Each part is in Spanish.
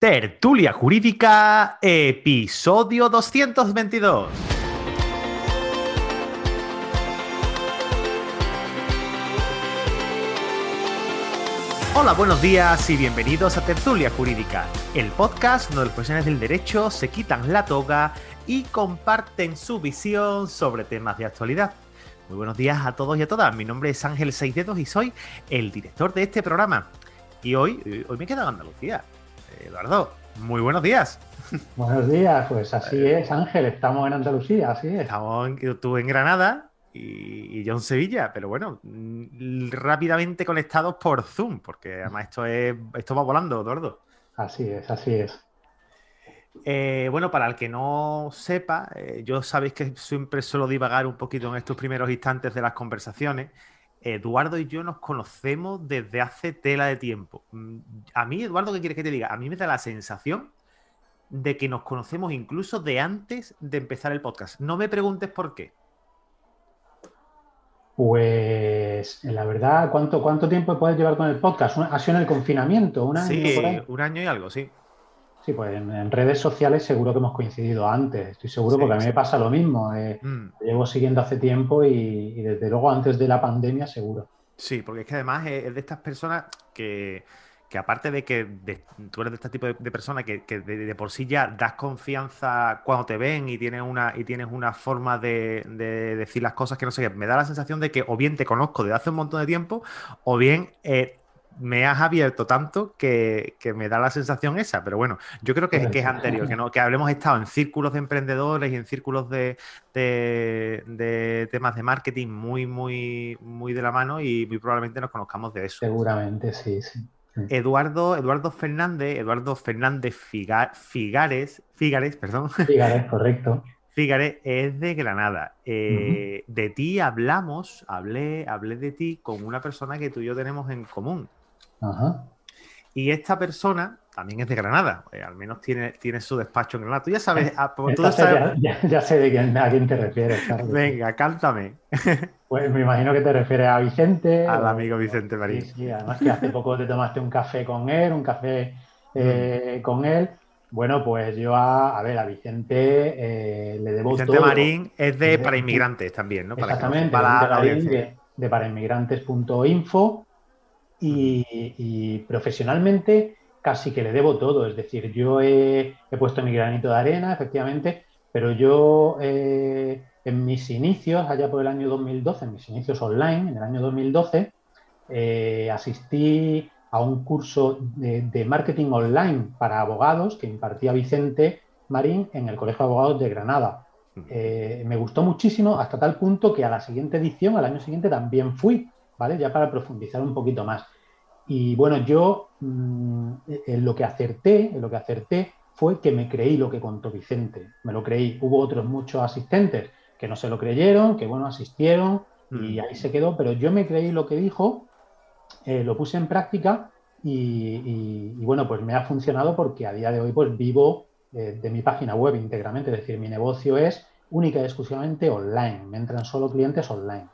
Tertulia Jurídica, episodio 222. Hola, buenos días y bienvenidos a Tertulia Jurídica, el podcast donde los profesionales del derecho se quitan la toga y comparten su visión sobre temas de actualidad. Muy buenos días a todos y a todas. Mi nombre es Ángel Seisdedos y soy el director de este programa. Y hoy, hoy me queda en Andalucía. Eduardo, muy buenos días. Buenos días, pues así es, Ángel, estamos en Andalucía, así es. Estamos en, tú en Granada y, yo en Sevilla, pero bueno, mm, rápidamente conectados por Zoom, porque además esto, es, esto va volando, Eduardo. Así es, así es. Eh, bueno, para el que no sepa, eh, yo sabéis que siempre suelo divagar un poquito en estos primeros instantes de las conversaciones. Eduardo y yo nos conocemos desde hace tela de tiempo. Mm, a mí, Eduardo, ¿qué quieres que te diga? A mí me da la sensación de que nos conocemos incluso de antes de empezar el podcast. No me preguntes por qué. Pues la verdad, ¿cuánto, cuánto tiempo puedes llevar con el podcast? ¿Ha sido en el confinamiento? ¿Un año? Sí, un año y algo, sí. Sí, pues en, redes sociales seguro que hemos coincidido antes, estoy seguro, porque a mí me pasa lo mismo. Eh, mm. Llevo siguiendo hace tiempo y, desde luego antes de la pandemia seguro. Sí, porque es que además es de estas personas que, aparte de que tú eres de este tipo de, personas que, de, por sí ya das confianza cuando te ven y tienes una, y tienes una forma de, decir las cosas que no sé qué, me da la sensación de que o bien te conozco desde hace un montón de tiempo o bien eh, me has abierto tanto que, me da la sensación esa, pero bueno, yo creo que, es anterior, que, no, que habremos estado en círculos de emprendedores y en círculos de, temas de marketing muy, muy, muy de la mano y muy probablemente nos conozcamos de eso. Seguramente, sí, sí. Eduardo, Eduardo Fernández, Eduardo Fernández Figares, Figares, perdón. Figares, correcto. Figares es de Granada. Eh, de ti hablamos, hablé, hablé de ti con una persona que tú y yo tenemos en común. Y esta persona también es de Granada, eh, al menos tiene, tiene su despacho en Granada. Tú ya sabes, ah, pues Ya, sé de quién, a quién te refieres. Venga, cántame. Pues me imagino que te refieres a Vicente. Al amigo Vicente Marín. Sí, además que hace poco te tomaste un café con él, un café eh, mm. con él. Bueno, pues yo a, ver, a Vicente eh, le debo Vicente Marín es de para inmigrantes también, ¿no? Exactamente, para de, de parainmigrantes.info y, profesionalmente casi que le debo todo. Es decir, yo he, puesto mi granito de arena, efectivamente, pero yo eh, en mis inicios, allá por el año 2012, en mis inicios online, en el año 2012, eh, asistí a un curso de, marketing online para abogados que impartía Vicente Marín en el Colegio de Abogados de Granada. Eh, me gustó muchísimo hasta tal punto que a la siguiente edición, al año siguiente, también fui. ¿Vale? Ya para profundizar un poquito más. Y bueno, yo mm, en lo que acerté, en lo que acerté fue que me creí lo que contó Vicente, me lo creí. Hubo otros muchos asistentes que no se lo creyeron, que bueno, asistieron y mm. ahí se quedó, pero yo me creí lo que dijo, eh, lo puse en práctica y, bueno, pues me ha funcionado porque a día de hoy pues vivo eh, de mi página web íntegramente, es decir, mi negocio es única y exclusivamente online, me entran solo clientes online.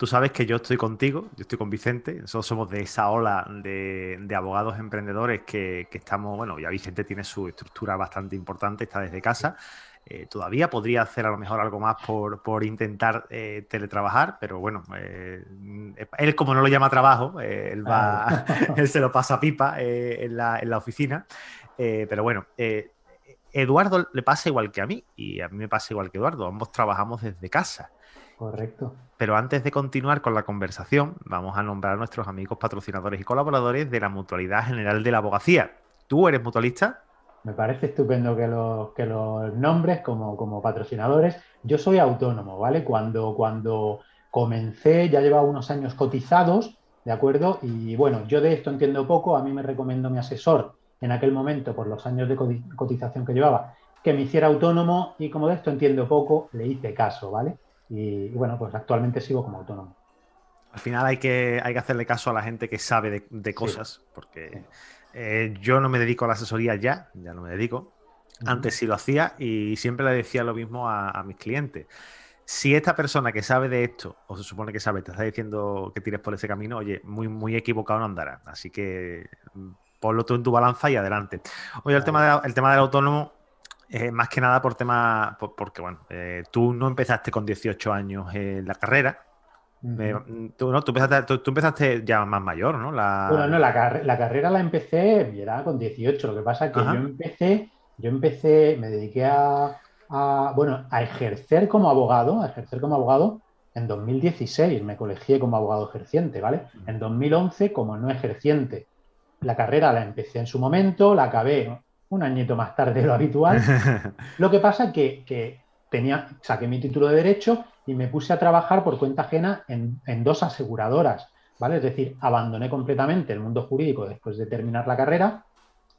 Tú sabes que yo estoy contigo, yo estoy con Vicente, nosotros somos de esa ola de, abogados emprendedores que, estamos, bueno, ya Vicente tiene su estructura bastante importante, está desde casa. Eh, todavía podría hacer a lo mejor algo más por, intentar eh, teletrabajar, pero bueno, eh, él como no lo llama trabajo, él, va, él se lo pasa pipa en la, en, la, oficina. pero bueno, Eduardo le pasa igual que a mí y a mí me pasa igual que Eduardo, ambos trabajamos desde casa. Correcto. Pero antes de continuar con la conversación, vamos a nombrar a nuestros amigos patrocinadores y colaboradores de la Mutualidad General de la Abogacía. ¿Tú eres mutualista? Me parece estupendo que los, que los nombres como, como patrocinadores. Yo soy autónomo, ¿vale? Cuando, cuando comencé ya llevaba unos años cotizados, ¿de acuerdo? Y bueno, yo de esto entiendo poco, a mí me recomiendo mi asesor en aquel momento, por los años de cotización que llevaba, que me hiciera autónomo y como de esto entiendo poco, le hice caso, ¿vale? Y, bueno, pues actualmente sigo como autónomo. Al final hay que, hay que hacerle caso a la gente que sabe de, cosas, porque eh, yo no me dedico a la asesoría ya, ya no me dedico. Antes sí lo hacía y siempre le decía lo mismo a, mis clientes. Si esta persona que sabe de esto, o se supone que sabe, te está diciendo que tires por ese camino, oye, muy, muy equivocado no andará. Así que mm, ponlo tú en tu balanza y adelante. Oye, el, tema, el tema del autónomo, eh, más que nada por tema, porque bueno, eh, tú no empezaste con 18 años en la carrera. tú, ¿no? tú, empezaste, ya más mayor, ¿no? La... Bueno, no, la, carrera la empecé, era con 18. Lo que pasa es que yo empecé, yo empecé, me dediqué a, bueno, a ejercer como abogado, a ejercer como abogado en 2016. Me colegié como abogado ejerciente, ¿vale? En 2011 como no ejerciente. La carrera la empecé en su momento, la acabé un añito más tarde de lo habitual. Lo que pasa es que, tenía, saqué mi título de Derecho y me puse a trabajar por cuenta ajena en, dos aseguradoras, ¿vale? Es decir, abandoné completamente el mundo jurídico después de terminar la carrera,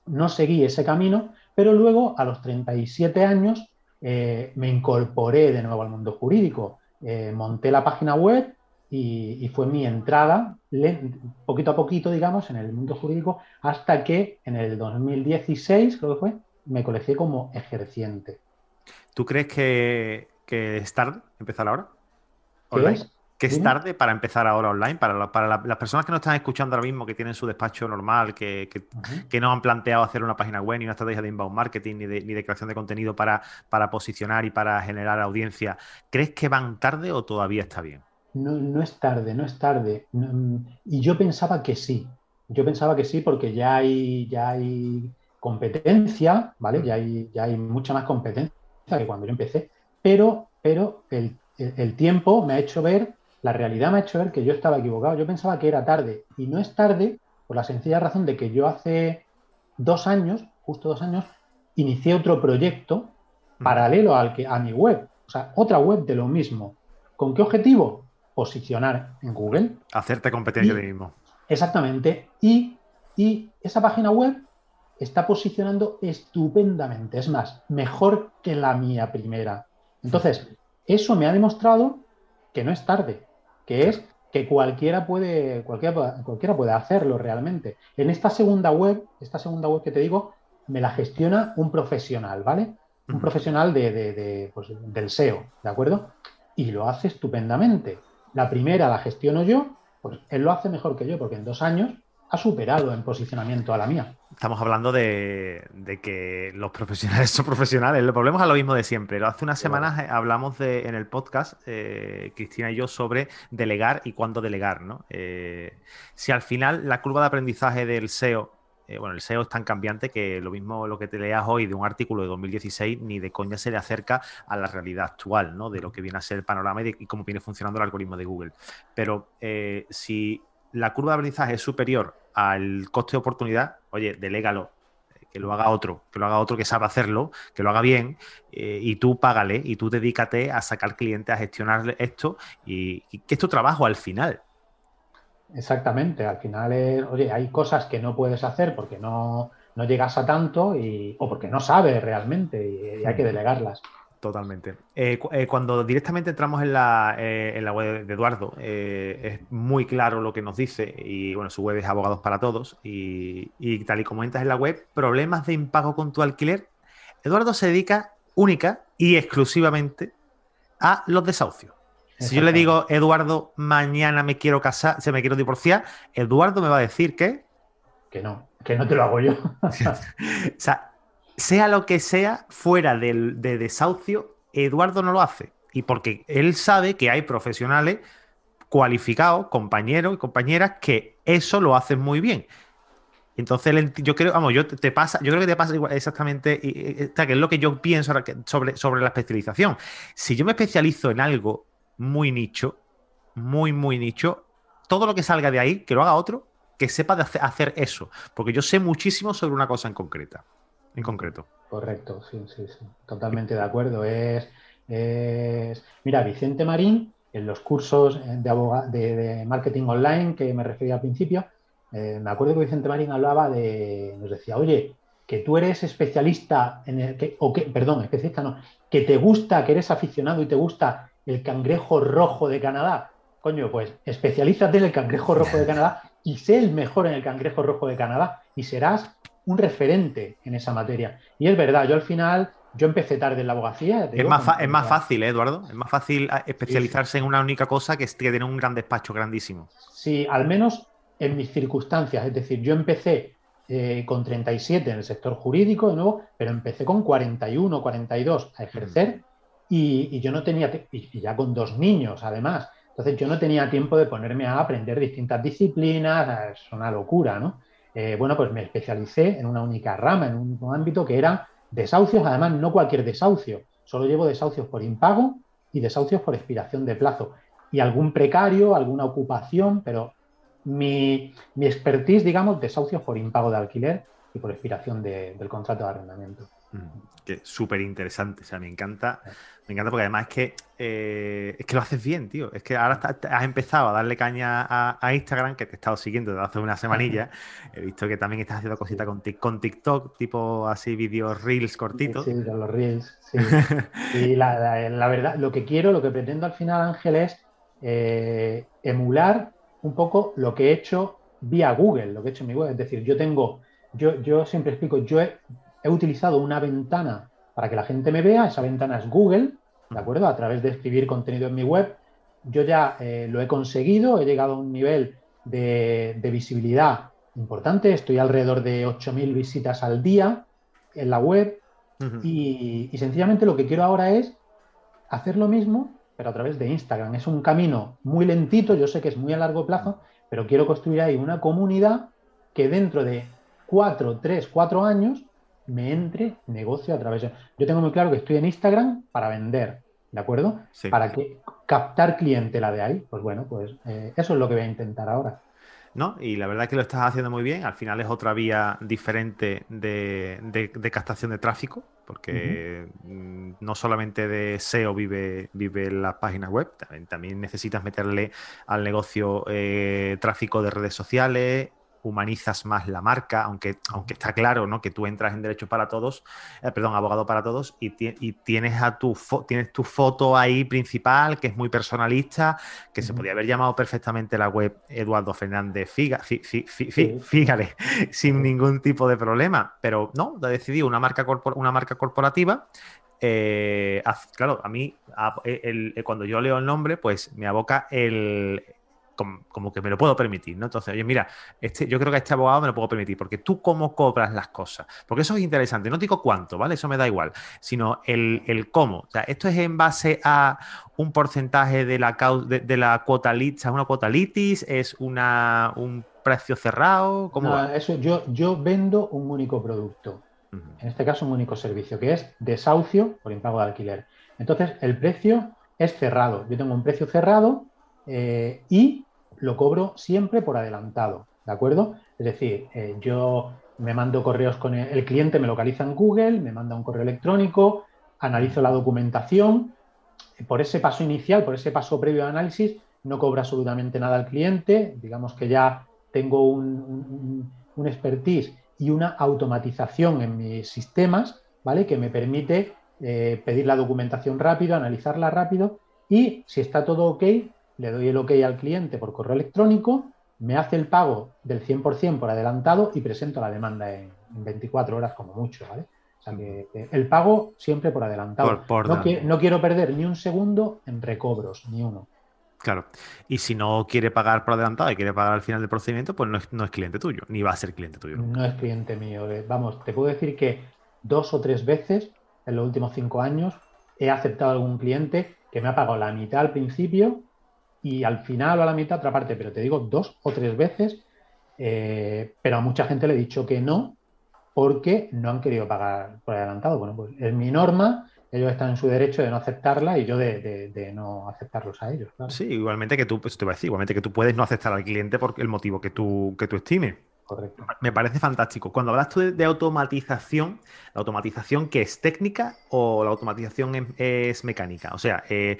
no seguí ese camino, pero luego a los 37 años eh, me incorporé de nuevo al mundo jurídico, eh, monté la página web y, fue mi entrada poquito a poquito, digamos, en el mundo jurídico, hasta que en el 2016, creo que fue, me colegié como ejerciente. ¿Tú crees que, es tarde empezar ahora? ¿Online? Es? ¿Que es tarde para empezar ahora online? Para, para las personas que no están escuchando ahora mismo, que tienen su despacho normal, que, no han planteado hacer una página web ni una estrategia de inbound marketing ni de, ni de creación de contenido para, para posicionar y para generar audiencia, ¿crees que van tarde o todavía está bien? No, es tarde, no es tarde. y yo pensaba que sí. Yo pensaba que sí porque ya hay, ya hay competencia, ¿vale? Ya hay, ya hay mucha más competencia que cuando yo empecé, pero, pero el, tiempo me ha hecho ver, la realidad me ha hecho ver que yo estaba equivocado. Yo pensaba que era tarde y no es tarde por la sencilla razón de que yo hace dos años, justo dos años, inicié otro proyecto mm. paralelo al que, a mi web, o sea, otra web de lo mismo. ¿Con qué objetivo? Posicionar en Google. Hacerte competencia de mismo. Exactamente. Y, esa página web está posicionando estupendamente. Es más, mejor que la mía primera. Entonces, eso me ha demostrado que no es tarde, que es que cualquiera puede, cualquiera, cualquiera puede hacerlo realmente. En esta segunda web, esta segunda web que te digo, me la gestiona un profesional, ¿vale? Un profesional de, pues, del SEO, ¿de acuerdo? Y lo hace estupendamente. La primera la gestiono yo, pues él lo hace mejor que yo, porque en dos años ha superado en posicionamiento a la mía. Estamos hablando de, que los profesionales son profesionales. El problema es lo mismo de siempre. Hace unas semanas eh, hablamos de, en el podcast, eh, Cristina y yo, sobre delegar y cuándo delegar. ¿no? Eh, si al final la curva de aprendizaje del SEO eh, bueno, el SEO es tan cambiante que lo mismo lo que te leas hoy de un artículo de 2016 ni de coña se le acerca a la realidad actual, ¿no? De lo que viene a ser el panorama y, cómo viene funcionando el algoritmo de Google. Pero eh, si la curva de aprendizaje es superior al coste de oportunidad, oye, delégalo, que lo haga otro, que lo haga otro que sabe hacerlo, que lo haga bien, eh, y tú págale y tú dedícate a sacar clientes, a gestionar esto, y, y que es tu trabajo al final. Exactamente, al final es, oye, hay cosas que no puedes hacer porque no, llegas a tanto y, o porque no sabes realmente y, hay que delegarlas. Totalmente. Eh, eh, cuando directamente entramos en la, eh, en la web de Eduardo, es muy claro lo que nos dice y bueno, su web es Abogados para Todos y, y tal y como entras en la web, problemas de impago con tu alquiler, Eduardo se dedica única y exclusivamente a los desahucios. Si yo le digo, Eduardo, mañana me quiero casar, se me quiero divorciar, Eduardo me va a decir que. Que no, que no te lo hago yo. o sea, sea lo que sea, fuera del, de desahucio, Eduardo no lo hace. Y porque él sabe que hay profesionales cualificados, compañeros y compañeras, que eso lo hacen muy bien. Entonces, yo creo, vamos, yo te pasa, yo creo que te pasa exactamente, que es lo que yo pienso sobre, sobre la especialización. Si yo me especializo en algo muy nicho, muy, muy nicho. Todo lo que salga de ahí, que lo haga otro, que sepa de hacer eso. Porque yo sé muchísimo sobre una cosa en concreta. En concreto. Correcto, sí, sí, sí. Totalmente de acuerdo. Es, Mira, Vicente Marín, en los cursos de, de, marketing online que me refería al principio, Eh, me acuerdo que Vicente Marín hablaba de, nos decía, oye, que tú eres especialista en el que, o que, perdón, especialista no, que te gusta, que eres aficionado y te gusta el cangrejo rojo de Canadá. Coño, pues especialízate en el cangrejo rojo de Canadá y sé el mejor en el cangrejo rojo de Canadá y serás un referente en esa materia. Y es verdad, yo al final, yo empecé tarde en la abogacía. Es, más, es más fácil, ¿eh, Eduardo. Es más fácil ah, especializarse en una única cosa que, que tener un gran despacho grandísimo. Sí, al menos en mis circunstancias. Es decir, yo empecé eh, con 37 en el sector jurídico, de nuevo, pero empecé con 41, 42 a ejercer mm. Y, yo no tenía, y ya con dos niños además. Entonces yo no tenía tiempo de ponerme a aprender distintas disciplinas, es una locura, ¿no? Eh, bueno, pues me especialicé en una única rama, en un, ámbito que era desahucios, además no cualquier desahucio, solo llevo desahucios por impago y desahucios por expiración de plazo. Y algún precario, alguna ocupación, pero mi, expertise, digamos, desahucios por impago de alquiler y por expiración del contrato de arrendamiento. Mm, que súper interesante, o sea, me encanta, me encanta porque además es que, eh, es que lo haces bien, tío. Es que ahora has empezado a darle caña a, Instagram, que te he estado siguiendo desde hace una semanilla. He visto que también estás haciendo cositas con, con, TikTok, tipo así vídeos reels cortitos. Sí, con los reels, sí. y la, verdad, lo que quiero, lo que pretendo al final, Ángel, es eh, emular un poco lo que he hecho vía Google, lo que he hecho en mi web. Es decir, yo tengo, yo, yo siempre explico, yo he, utilizado una ventana para que la gente me vea, esa ventana es Google, ¿de acuerdo? A través de escribir contenido en mi web. Yo ya eh, lo he conseguido, he llegado a un nivel de, visibilidad importante, estoy alrededor de 8.000 visitas al día en la web y, y sencillamente lo que quiero ahora es hacer lo mismo pero a través de Instagram. Es un camino muy lentito, yo sé que es muy a largo plazo, pero quiero construir ahí una comunidad que dentro de cuatro, tres, cuatro años me entre negocio a través de... Yo tengo muy claro que estoy en Instagram para vender, ¿de acuerdo? Para que captar clientela de ahí. Pues bueno, pues eh, eso es lo que voy a intentar ahora. ¿no? Y la verdad es que lo estás haciendo muy bien. Al final es otra vía diferente de, captación de tráfico, porque mm, no solamente de SEO vive, vive las páginas web, también, necesitas meterle al negocio eh, tráfico de redes sociales, humanizas más la marca, aunque, aunque está claro ¿no? que tú entras en Derecho para Todos, eh, perdón, Abogado para Todos, y, tienes, a tu tienes tu foto ahí principal, que es muy personalista, que se podría haber llamado perfectamente la web Eduardo Fernández Figa, sin ningún tipo de problema, pero no, ha decidido una marca, una marca corporativa eh, claro, a mí, cuando yo leo el nombre, pues me aboca el, como, que me lo puedo permitir, ¿no? Entonces, oye, mira, este, yo creo que a este abogado me lo puedo permitir, porque tú cómo cobras las cosas, porque eso es interesante, no digo cuánto, ¿vale? Eso me da igual, sino el, cómo. O sea, esto es en base a un porcentaje de la, de, la cuota lista, una cuota litis, es una, un precio cerrado, ¿cómo Eso, yo, yo vendo un único producto, en este caso un único servicio, que es desahucio por impago de alquiler. Entonces, el precio es cerrado. Yo tengo un precio cerrado eh, y lo cobro siempre por adelantado, ¿de acuerdo? Es decir, eh, yo me mando correos con el, cliente, me localiza en Google, me manda un correo electrónico, analizo la documentación. Por ese paso inicial, por ese paso previo de análisis, no cobra absolutamente nada al cliente. Digamos que ya tengo un, expertise y una automatización en mis sistemas, ¿vale? Que me permite eh, pedir la documentación rápido, analizarla rápido y si está todo ok, le doy el ok al cliente por correo electrónico, me hace el pago del 100% por adelantado y presento la demanda en, 24 horas como mucho, ¿vale? O sea que, el pago siempre por adelantado. no, quiero perder ni un segundo en recobros, ni uno. Claro. Y si no quiere pagar por adelantado y quiere pagar al final del procedimiento, pues no es, cliente tuyo, ni va a ser cliente tuyo. No es cliente mío. Vamos, te puedo decir que dos o tres veces en los últimos cinco años he aceptado algún cliente que me ha pagado la mitad al principio y al final o a la mitad otra parte, pero te digo dos o tres veces, eh, pero a mucha gente le he dicho que no porque no han querido pagar por adelantado. Bueno, pues es mi norma, ellos están en su derecho de no aceptarla y yo de, no aceptarlos a ellos. Sí, igualmente que tú, pues te voy a decir, igualmente que tú puedes no aceptar al cliente por el motivo que tú, que tú estimes. Correcto. Me parece fantástico. Cuando hablas tú de, automatización, ¿la automatización que es técnica o la automatización es, mecánica? O sea, eh,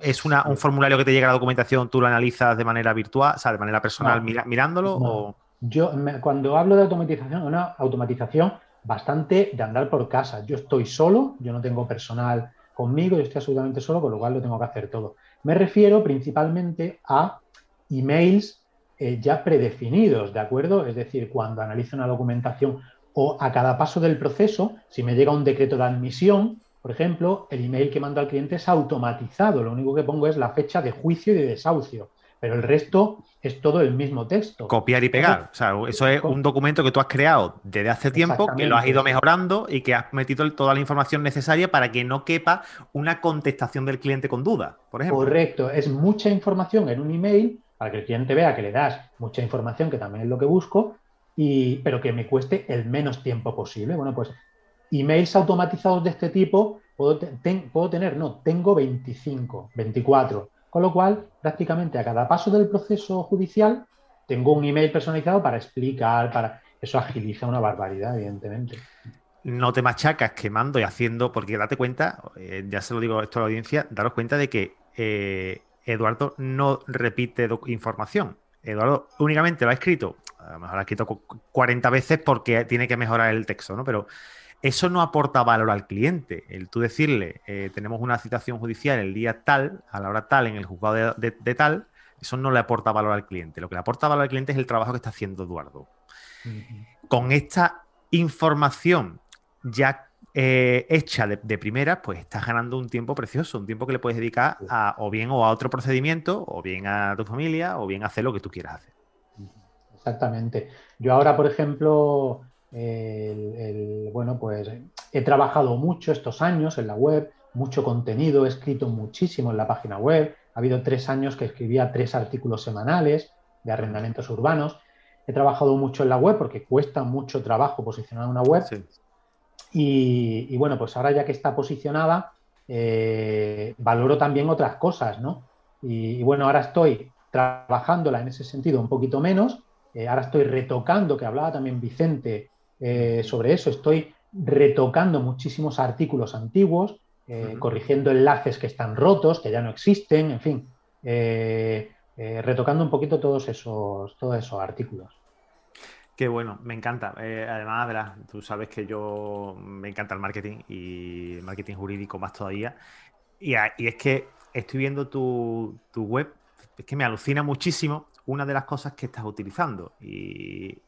¿es un formulario que te llega a la documentación, tú lo analizas de manera virtual, o sea, de manera personal mirándolo? Yo, cuando hablo de automatización, una automatización bastante de andar por casa. Yo estoy solo, yo no tengo personal conmigo, yo estoy absolutamente solo, con lo cual lo tengo que hacer todo. Me refiero principalmente a emails eh, ya predefinidos, ¿de acuerdo? Es decir, cuando analizo una documentación o a cada paso del proceso, si me llega un decreto de admisión, por ejemplo, el email que mando al cliente es automatizado, lo único que pongo es la fecha de juicio y de desahucio pero el resto es todo el mismo texto. Copiar y pegar. O sea, eso es un documento que tú has creado desde hace tiempo, que lo has ido mejorando y que has metido toda la información necesaria para que no quepa una contestación del cliente con duda, por ejemplo. Correcto, es mucha información en un email para que el cliente vea que le das mucha información, que también es lo que busco, y, pero que me cueste el menos tiempo posible. Bueno, pues emails automatizados de este tipo puedo, puedo tener, no, tengo 25, 24 con lo cual, prácticamente a cada paso del proceso judicial tengo un email personalizado para explicar, para eso agiliza una barbaridad, evidentemente. No te machacas quemando y haciendo, porque date cuenta, eh, ya se lo digo esto a la audiencia, daros cuenta de que eh, Eduardo no repite información. Eduardo únicamente lo ha escrito, a lo mejor lo ha escrito 40 veces porque tiene que mejorar el texto, ¿no? Pero eso no aporta valor al cliente. El tú decirle, eh, tenemos una citación judicial el día tal, a la hora tal, en el juzgado de, tal, eso no le aporta valor al cliente. Lo que le aporta valor al cliente es el trabajo que está haciendo Eduardo. Con esta información ya eh, hecha de, primera, pues estás ganando un tiempo precioso, un tiempo que le puedes dedicar a, o bien o a otro procedimiento, o bien a tu familia, o bien a hacer lo que tú quieras hacer. Exactamente. Yo ahora, por ejemplo, el, bueno, pues he trabajado mucho estos años en la web, mucho contenido, he escrito muchísimo en la página web. Ha habido tres años que escribía tres artículos semanales de arrendamientos urbanos. He trabajado mucho en la web porque cuesta mucho trabajo posicionar una web. Y, bueno, pues ahora ya que está posicionada, eh, valoro también otras cosas, ¿no? Y, bueno, ahora estoy trabajándola en ese sentido un poquito menos. Eh, ahora estoy retocando, que hablaba también Vicente, eh, sobre eso. Estoy retocando muchísimos artículos antiguos, corrigiendo enlaces que están rotos, que ya no existen, en fin, retocando un poquito todos esos, todos esos artículos. Qué bueno, me encanta. además, verás, tú sabes que yo me encanta el marketing y el marketing jurídico más todavía. Y, es que estoy viendo tu, tu web, es que me alucina muchísimo una de las cosas que estás utilizando. Y,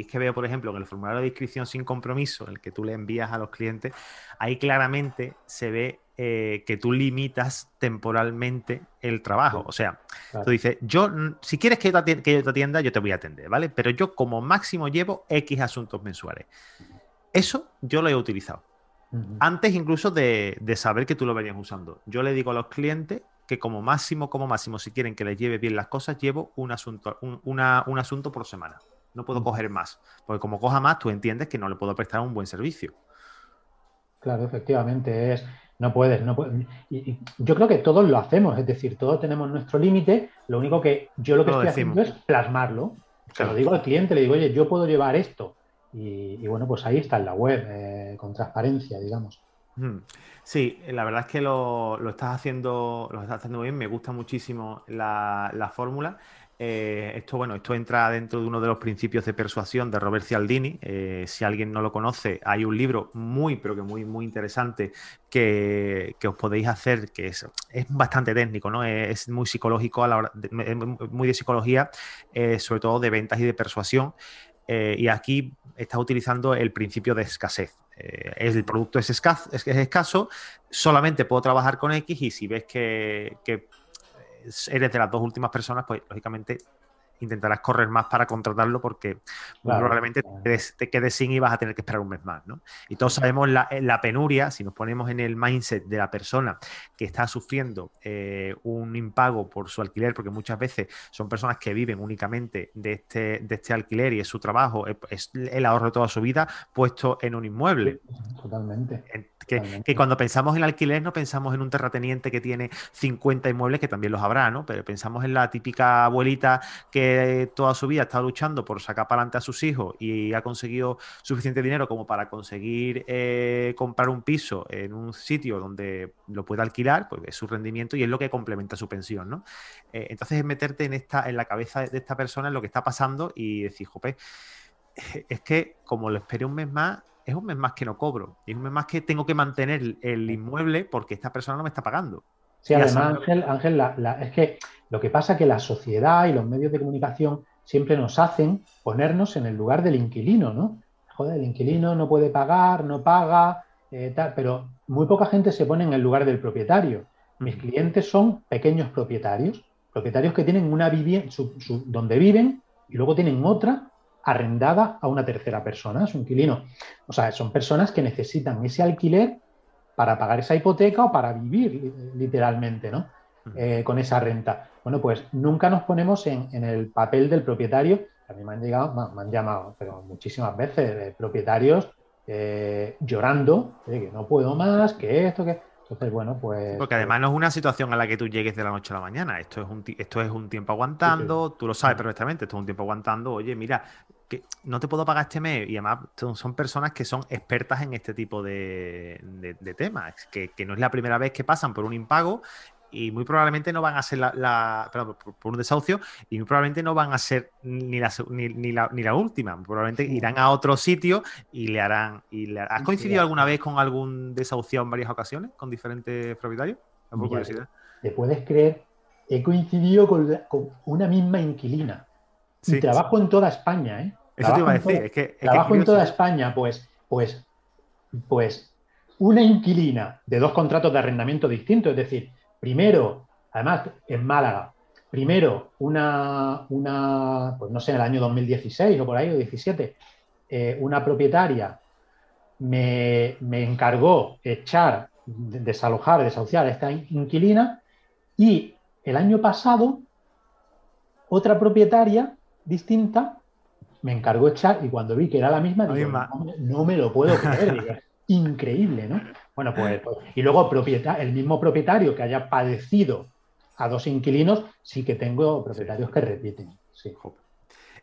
es que veo, por ejemplo, en el formulario de inscripción sin compromiso, el que tú le envías a los clientes, ahí claramente se ve eh, que tú limitas temporalmente el trabajo. O sea, tú dices, yo, si quieres que yo, te atienda, yo te voy a atender, ¿vale? Pero yo como máximo llevo X asuntos mensuales. Eso yo lo he utilizado. Antes incluso de, de, saber que tú lo venías usando. Yo le digo a los clientes que como máximo, como máximo, si quieren que les lleve bien las cosas, llevo un asunto, un, asunto por semana. No puedo coger más, porque como coja más, tú entiendes que no le puedo prestar un buen servicio. Claro, efectivamente, es, no puedes, no puedes. Y, yo creo que todos lo hacemos, es decir, todos tenemos nuestro límite, lo único que yo lo que estoy haciendo es plasmarlo. Se lo digo al cliente, le digo, oye, yo puedo llevar esto. Y, bueno, pues ahí está en la web, eh, con transparencia, digamos. Sí, la verdad es que lo, estás haciendo, lo estás haciendo bien, me gusta muchísimo la, fórmula. Eh, esto, bueno, esto entra dentro de uno de los principios de persuasión de Robert Cialdini. Eh, si alguien no lo conoce, hay un libro muy, pero que muy, muy interesante que, os podéis hacer, que es, bastante técnico, ¿no? Es, muy psicológico a la hora muy de psicología, eh, sobre todo de ventas y de persuasión. y aquí estás utilizando el principio de escasez. El producto es, escaso, solamente puedo trabajar con X y si ves que, que eres de las dos últimas personas, pues lógicamente intentarás correr más para contratarlo porque probablemente te quedes, sin y vas a tener que esperar un mes más, ¿no? Y todos sabemos la, la, penuria, si nos ponemos en el mindset de la persona que está sufriendo eh, un impago por su alquiler, porque muchas veces son personas que viven únicamente de este, de este alquiler y es su trabajo, es el ahorro de toda su vida puesto en un inmueble. Totalmente Que, cuando pensamos en alquiler no pensamos en un terrateniente que tiene 50 inmuebles, que también los habrá, ¿no? Pero pensamos en la típica abuelita que toda su vida ha estado luchando por sacar para adelante a sus hijos y ha conseguido suficiente dinero como para conseguir eh, comprar un piso en un sitio donde lo pueda alquilar, pues es su rendimiento y es lo que complementa su pensión, ¿no? Eh, entonces es meterte en, esta, en la cabeza de esta persona en lo que está pasando y decir, jope, es que como lo esperé un mes más, es un mes más que no cobro. Y es un mes más que tengo que mantener el inmueble porque esta persona no me está pagando. Sí, además, Ángel, Ángel es que lo que pasa es que la sociedad y los medios de comunicación siempre nos hacen ponernos en el lugar del inquilino, ¿no? Joder, el inquilino no puede pagar, no paga, eh, tal, pero muy poca gente se pone en el lugar del propietario. Mis clientes son pequeños propietarios, propietarios que tienen una vivienda donde viven y luego tienen otra arrendada a una tercera persona, su inquilino. O sea, son personas que necesitan ese alquiler para pagar esa hipoteca o para vivir literalmente, ¿no? Eh, con esa renta. Bueno, pues nunca nos ponemos en, el papel del propietario. A mí me han llegado, me han llamado, pero muchísimas veces, propietarios eh, llorando, de que no puedo más, que esto, que entonces, bueno, pues. Porque además no es una situación a la que tú llegues de la noche a la mañana. Esto es un, esto es un tiempo aguantando, tú lo sabes perfectamente, esto es un tiempo aguantando. Oye, mira, que no te puedo pagar este mes. Y además son personas que son expertas en este tipo de, temas, que, que, no es la primera vez que pasan por un impago y muy probablemente no van a ser la, por un desahucio y muy probablemente no van a ser ni la, ni, la, última. Probablemente irán a otro sitio y le harán. Y le, ¿Has coincidido alguna vez con algún desahucio en varias ocasiones con diferentes propietarios? Por curiosidad. Te puedes creer, he coincidido con, una misma inquilina. y trabajo en toda España, ¿eh? Eso te iba a decir. trabajo en toda España, pues, pues, pues, una inquilina de dos contratos de arrendamiento distintos, es decir, Primero, además, en Málaga, primero, una, una, pues no sé, en el año 2016 o por ahí, o 17, eh, una propietaria me, encargó echar, desalojar, desahuciar a esta inquilina y el año pasado otra propietaria distinta me encargó echar y cuando vi que era la misma, No, me lo puedo creer. increíble, ¿no? Bueno, pues, pues, y luego el mismo propietario que haya padecido a dos inquilinos, sí que tengo propietarios que repiten. Sí.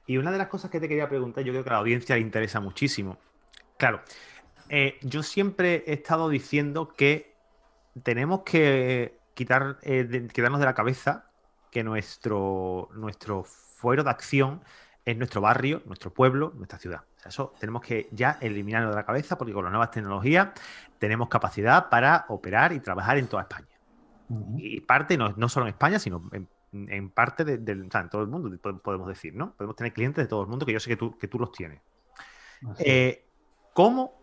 Y una de las cosas que te quería preguntar, yo creo que a la audiencia le interesa muchísimo. Claro, eh, yo siempre he estado diciendo que tenemos que quitar, eh, quitarnos de la cabeza que nuestro, nuestro fuero de acción es nuestro barrio, nuestro pueblo, nuestra ciudad. eso tenemos que ya eliminarlo de la cabeza porque con las nuevas tecnologías tenemos capacidad para operar y trabajar en toda España. Y parte, no, no, solo en España, sino en, parte de, en todo el mundo, podemos decir, ¿no? Podemos tener clientes de todo el mundo, que yo sé que tú, que tú los tienes. Eh, ¿cómo,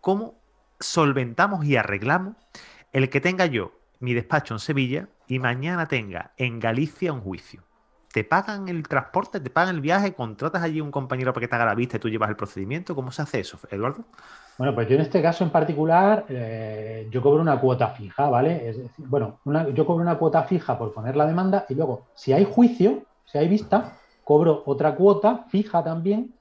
¿Cómo solventamos y arreglamos el que tenga yo mi despacho en Sevilla y mañana tenga en Galicia un juicio? ¿Te pagan el transporte? ¿Te pagan el viaje? ¿Contratas allí un compañero para que te haga la vista y tú llevas el procedimiento? ¿Cómo se hace eso, Eduardo? Bueno, pues yo en este caso en particular, eh, yo cobro una cuota fija, ¿vale? Es decir, bueno, yo cobro una cuota fija por poner la demanda y luego, si hay juicio, si hay vista, cobro otra cuota fija también,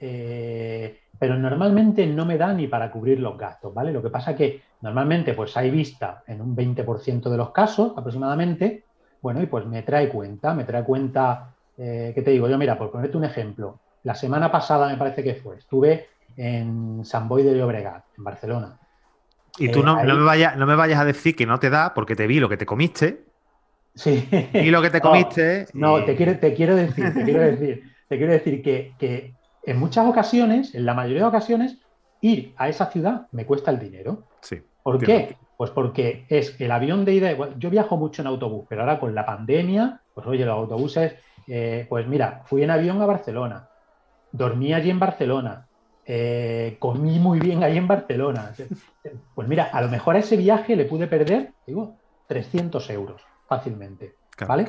eh, pero normalmente no me da ni para cubrir los gastos, ¿vale? Lo que pasa que normalmente pues hay vista en un 20% de los casos aproximadamente, bueno, y pues me trae cuenta, me trae cuenta, eh, ¿qué te digo? Yo, mira, por ponerte un ejemplo, la semana pasada me parece que fue, estuve en San Boy de Llobregat, en Barcelona. Y tú no, eh, me vayas, no me vayas a decir que no te da porque te vi lo que te comiste. Sí. Y lo que te comiste. No, te, quiero, te quiero decir, te quiero decir, te quiero decir que, que en muchas ocasiones, en la mayoría de ocasiones, ir a esa ciudad me cuesta el dinero. Sí. ¿Por qué? Pues porque es el avión de ida. Yo viajo mucho en autobús, pero ahora con la pandemia, pues oye, los autobuses, eh, pues mira, fui en avión a Barcelona, dormí allí en Barcelona, eh, comí muy bien ahí en Barcelona. Pues mira, a lo mejor a ese viaje le pude perder, digo, 300 euros fácilmente, ¿vale?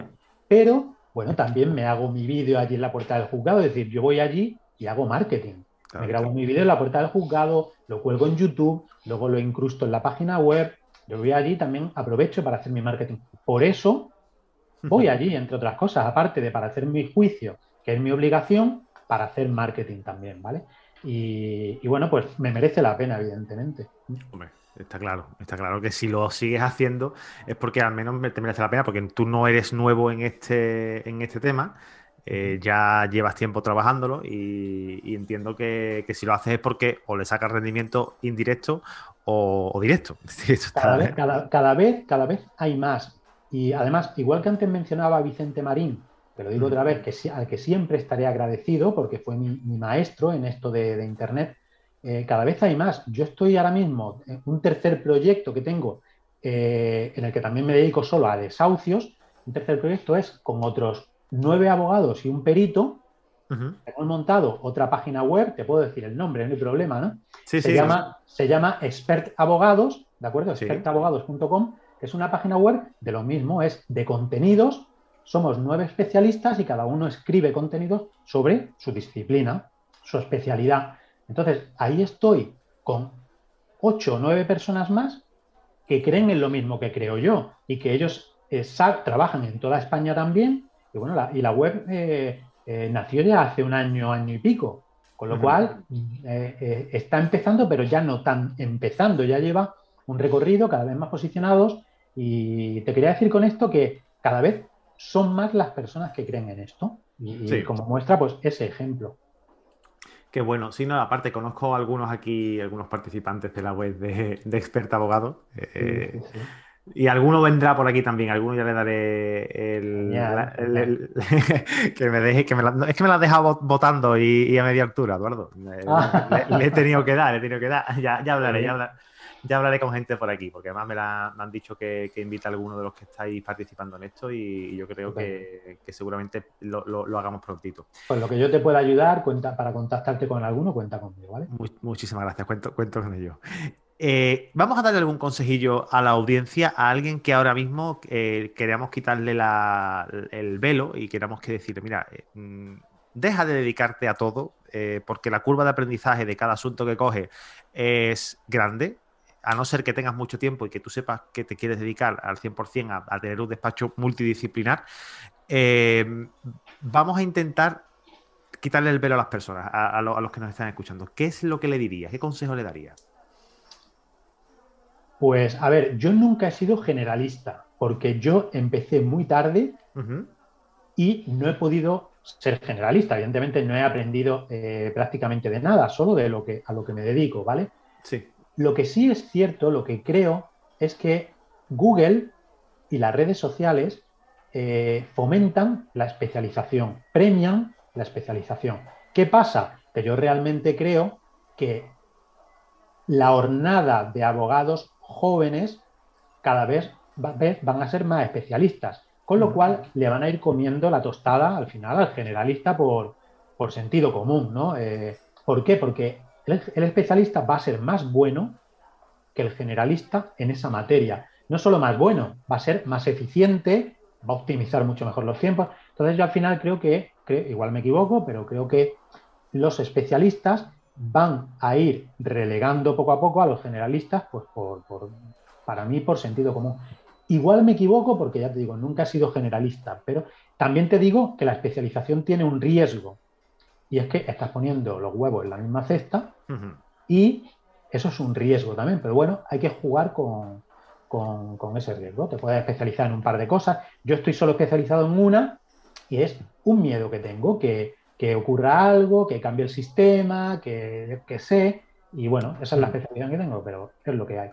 Pero, bueno, también me hago mi vídeo allí en la puerta del juzgado, es decir, yo voy allí y hago marketing. me grabo mi vídeo en la puerta del juzgado, lo cuelgo en YouTube, luego lo incrusto en la página web, yo voy allí también aprovecho para hacer mi marketing. Por eso voy allí, entre otras cosas, aparte de para hacer mi juicio, que es mi obligación, para hacer marketing también, ¿vale? y, bueno, pues me merece la pena, evidentemente. Hombre, está claro, está claro que si lo sigues haciendo es porque al menos te merece la pena, porque tú no eres nuevo en este, en este tema. Eh, ya llevas tiempo trabajándolo y, entiendo que, si lo haces es porque o le sacas rendimiento indirecto o, directo. cada, vez, cada, vez, cada vez hay más. Y además, igual que antes mencionaba Vicente Marín, te lo digo otra vez, que, al que siempre estaré agradecido porque fue mi, maestro en esto de, Internet, eh, cada vez hay más. Yo estoy ahora mismo en un tercer proyecto que tengo eh, en el que también me dedico solo a desahucios. Un tercer proyecto es con otros nueve abogados y un perito. Hemos montado otra página web, te puedo decir el nombre, no hay problema, ¿no? se, llama, se llama Expert Abogados, ¿de acuerdo? Expertabogados.com, que es una página web de lo mismo, es de contenidos somos nueve especialistas y cada uno escribe contenidos sobre su disciplina, su especialidad. Entonces, ahí estoy con ocho o nueve personas más que creen en lo mismo que creo yo y que ellos eh, trabajan en toda España también. Y bueno, la, y la web eh, eh, nació ya hace un año, año y pico. Con lo cual, está empezando, pero ya no tan empezando, ya lleva un recorrido cada vez más posicionados. Y te quería decir con esto que cada vez son más las personas que creen en esto. Y, como muestra, pues ese ejemplo. Qué bueno. Sí, no, aparte conozco algunos aquí, algunos participantes de la web de, de Experta Abogado. Eh, y alguno vendrá por aquí también. Alguno ya le daré el. que me deje. Que me es que me la has dejado votando y, a media altura, Eduardo. Ah. Le, he tenido que dar, le he tenido que dar. Ya, ya hablaré, ya hablaré ya hablaré con gente por aquí, porque además me, han dicho que, invita a alguno de los que estáis participando en esto y, yo creo que, seguramente lo, hagamos prontito. Pues lo que yo te pueda ayudar cuenta, para contactarte con alguno, cuenta conmigo, ¿vale? muchísimas gracias, cuento, cuento con ello. Eh, vamos a darle algún consejillo a la audiencia, a alguien que ahora mismo eh, quitarle el velo y queramos que decirle, mira, eh, mm, deja de dedicarte a todo, porque la curva de aprendizaje de cada asunto que coge es grande, a no ser que tengas mucho tiempo y que tú sepas que te quieres dedicar al 100% a, tener un despacho multidisciplinar, eh, vamos a intentar quitarle el velo a las personas, a, los que nos están escuchando. ¿Qué es lo que le dirías? ¿Qué consejo le darías? Pues a ver, yo nunca he sido generalista, porque yo empecé muy tarde y no he podido ser generalista. Evidentemente no he aprendido eh, prácticamente de nada, solo de lo que, a lo que me dedico, ¿vale? Sí. Lo que sí es cierto, lo que creo, es que Google y las redes sociales eh, fomentan la especialización, premian la especialización. ¿Qué pasa? Que yo realmente creo que la hornada de abogados jóvenes cada vez van a ser más especialistas, con lo cual le van a ir comiendo la tostada al final al generalista por, sentido común, ¿no? Eh, ¿Por qué? Porque el, especialista va a ser más bueno que el generalista en esa materia. No solo más bueno, va a ser más eficiente, va a optimizar mucho mejor los tiempos. Entonces yo al final creo que, igual me equivoco, pero creo que los especialistas van a ir relegando poco a poco a los generalistas, pues por, para mí por sentido común. Igual me equivoco porque ya te digo, nunca he sido generalista, pero también te digo que la especialización tiene un riesgo y es que estás poniendo los huevos en la misma cesta y eso es un riesgo también, pero bueno, hay que jugar con, ese riesgo. Te puedes especializar en un par de cosas. Yo estoy solo especializado en una y es un miedo que tengo, que, ocurra algo, que cambie el sistema, que, que sé. Y bueno, esa es la especialización que tengo, pero es lo que hay.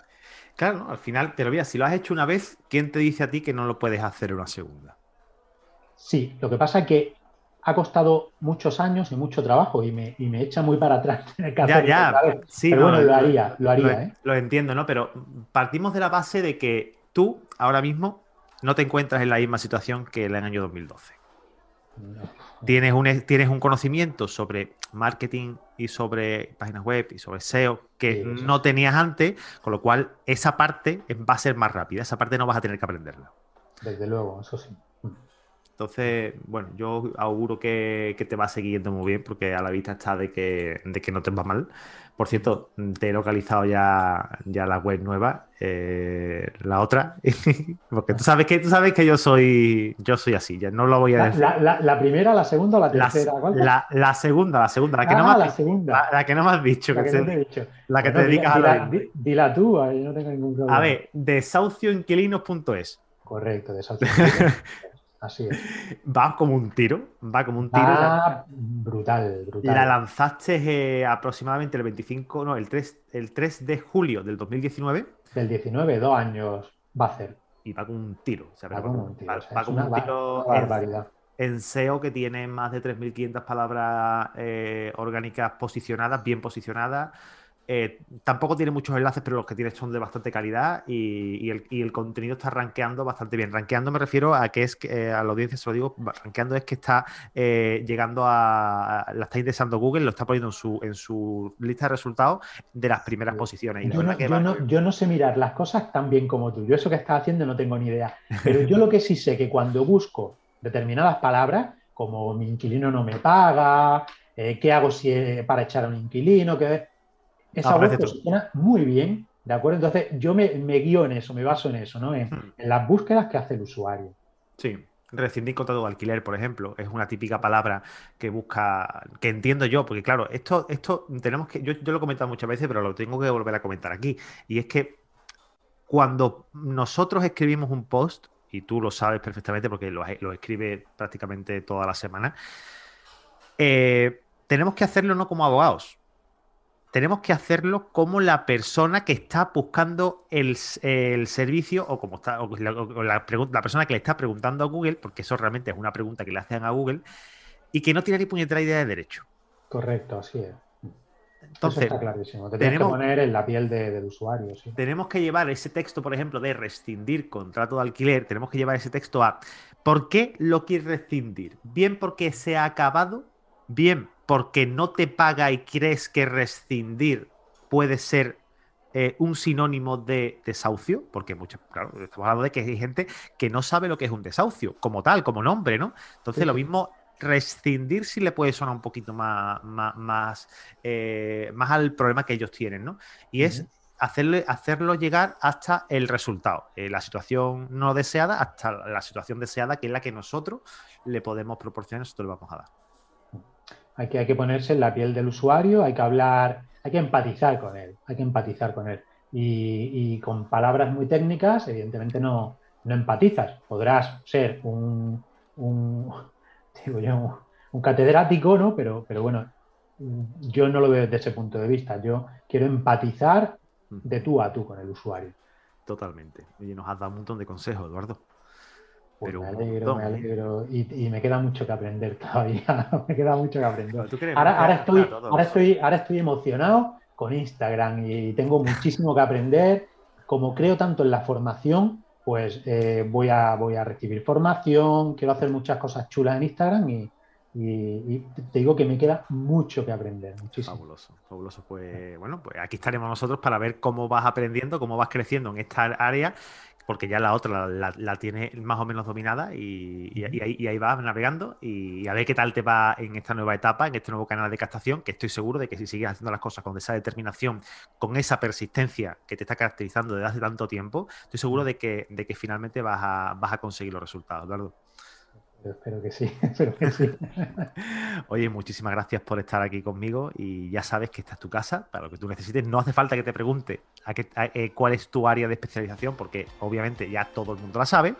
Claro, al final, pero mira, si lo has hecho una vez, ¿quién te dice a ti que no lo puedes hacer una segunda? Sí, lo que pasa es que ha costado muchos años y mucho trabajo y me, echa muy para atrás ya, ya. Sí, Pero bueno, lo haría, lo haría. ¿eh? Lo entiendo, ¿no? Pero partimos de la base de que tú ahora mismo no te encuentras en la misma situación que en el año 2012. Tienes, un, tienes un conocimiento sobre marketing y sobre páginas web y sobre SEO que no tenías antes, con lo cual esa parte va a ser más rápida, esa parte no vas a tener que aprenderla. Desde luego, eso sí. Entonces, bueno, yo auguro que, te va yendo muy bien porque a la vista está de que, de que no te va mal. Por cierto, te he localizado ya, ya la web nueva, eh, la otra, porque tú sabes que tú sabes que yo soy yo soy así, ya no lo voy a decir. La, primera, la segunda o la tercera? La, la, segunda, la segunda, la que, no, me has, la, segunda. La, que no me has dicho. La que, te, he dicho. La que te dedicas a la. Dila tú, ahí no tengo ningún problema. A ver, desahucioinquilinos.es. Correcto, desahucioinquilinos. Así es. Va como un tiro, va como un tiro. Ah, brutal, brutal. La lanzaste eh, aproximadamente el 25, no, el 3, el 3 de julio del 2019. Del 19, dos años va a ser. Y va como un tiro. va, como un tiro. Va, como un tiro. barbaridad. En, SEO que tiene más de 3.500 palabras eh, orgánicas posicionadas, bien posicionadas. Eh, tampoco tiene muchos enlaces, pero los que tiene son de bastante calidad y, el, contenido está rankeando bastante bien. Rankeando me refiero a que es eh, a la audiencia, se lo digo, rankeando es que está eh, llegando a, la está indexando Google, lo está poniendo en su, en su lista de resultados de las primeras posiciones. yo, no, sé mirar las cosas tan bien como tú. Yo eso que estás haciendo no tengo ni idea. Pero yo lo que sí sé que cuando busco determinadas palabras, como mi inquilino no me paga, qué hago si, para echar a un inquilino, que esa web funciona muy bien, ¿de acuerdo? Entonces yo me, guío en eso, me baso en eso, ¿no? En, hmm. las búsquedas que hace el usuario. Sí, rescindir contrato de alquiler, por ejemplo, es una típica palabra que busca, que entiendo yo, porque claro, esto, esto tenemos que, yo, lo he comentado muchas veces, pero lo tengo que volver a comentar aquí, y es que cuando nosotros escribimos un post, y tú lo sabes perfectamente porque lo, lo escribe prácticamente toda la semana, eh, tenemos que hacerlo no como abogados, tenemos que hacerlo como la persona que está buscando el, servicio o como está la, persona que le está preguntando a Google, porque eso realmente es una pregunta que le hacen a Google y que no tiene ni puñetera idea de derecho. Correcto, así es. Entonces, está clarísimo. tenemos, que poner en la piel del usuario. Tenemos que llevar ese texto, por ejemplo, de rescindir contrato de alquiler, tenemos que llevar ese texto a ¿por qué lo quieres rescindir? Bien porque se ha acabado, bien porque no te paga y crees que rescindir puede ser eh, un sinónimo de desahucio, porque mucho, claro, estamos hablando de que hay gente que no sabe lo que es un desahucio, como tal, como nombre, ¿no? Entonces, lo mismo, rescindir sí le puede sonar un poquito más, más, eh, más, al problema que ellos tienen, ¿no? Y es hacerle, hacerlo llegar hasta el resultado, eh, la situación no deseada hasta la situación deseada, que es la que nosotros le podemos proporcionar, nosotros le vamos a dar. Hay que, hay que ponerse en la piel del usuario, hay que hablar, hay que empatizar con él, hay que empatizar con él. Y, con palabras muy técnicas, evidentemente no, no empatizas. Podrás ser un, un, un, catedrático, ¿no? Pero, pero bueno, yo no lo veo desde ese punto de vista. Yo quiero empatizar de tú a tú con el usuario. Totalmente. Y nos has dado un montón de consejos, Eduardo. Pues me alegro, me alegro. Y, me queda mucho que aprender todavía. me queda mucho que aprender. Ahora, estoy, ahora, estoy, ahora estoy emocionado con Instagram y tengo muchísimo que aprender. Como creo tanto en la formación, pues eh, voy, a, voy a recibir formación, quiero hacer muchas cosas chulas en Instagram y, te digo que me queda mucho que aprender. Muchísimo. Fabuloso, fabuloso. Pues bueno, pues aquí estaremos nosotros para ver cómo vas aprendiendo, cómo vas creciendo en esta área porque ya la otra la, tiene más o menos dominada y, ahí, vas navegando y a ver qué tal te va en esta nueva etapa, en este nuevo canal de captación, que estoy seguro de que si sigues haciendo las cosas con esa determinación, con esa persistencia que te está caracterizando desde hace tanto tiempo, estoy seguro de que, de que finalmente vas a, vas a conseguir los resultados, Eduardo. Espero que sí, espero que sí. Oye, muchísimas gracias por estar aquí conmigo y ya sabes que esta es tu casa para lo que tú necesites. No hace falta que te pregunte a qué, eh, cuál es tu área de especialización porque obviamente ya todo el mundo la sabe.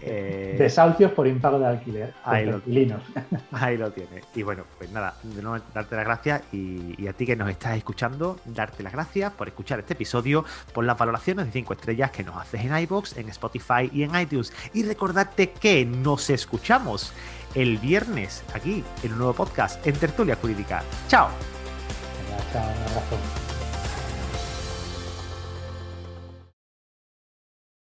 Eh, Desahucios por impago de alquiler. Ahí lo, ahí lo tienes. Y bueno, pues nada, de nuevo darte las gracias y, y, a ti que nos estás escuchando, darte las gracias por escuchar este episodio, por las valoraciones de 5 estrellas que nos haces en iBox, en Spotify y en iTunes. Y recordarte que nos escuchamos escuchamos el viernes aquí en un nuevo podcast en Tertulia Jurídica. Chao.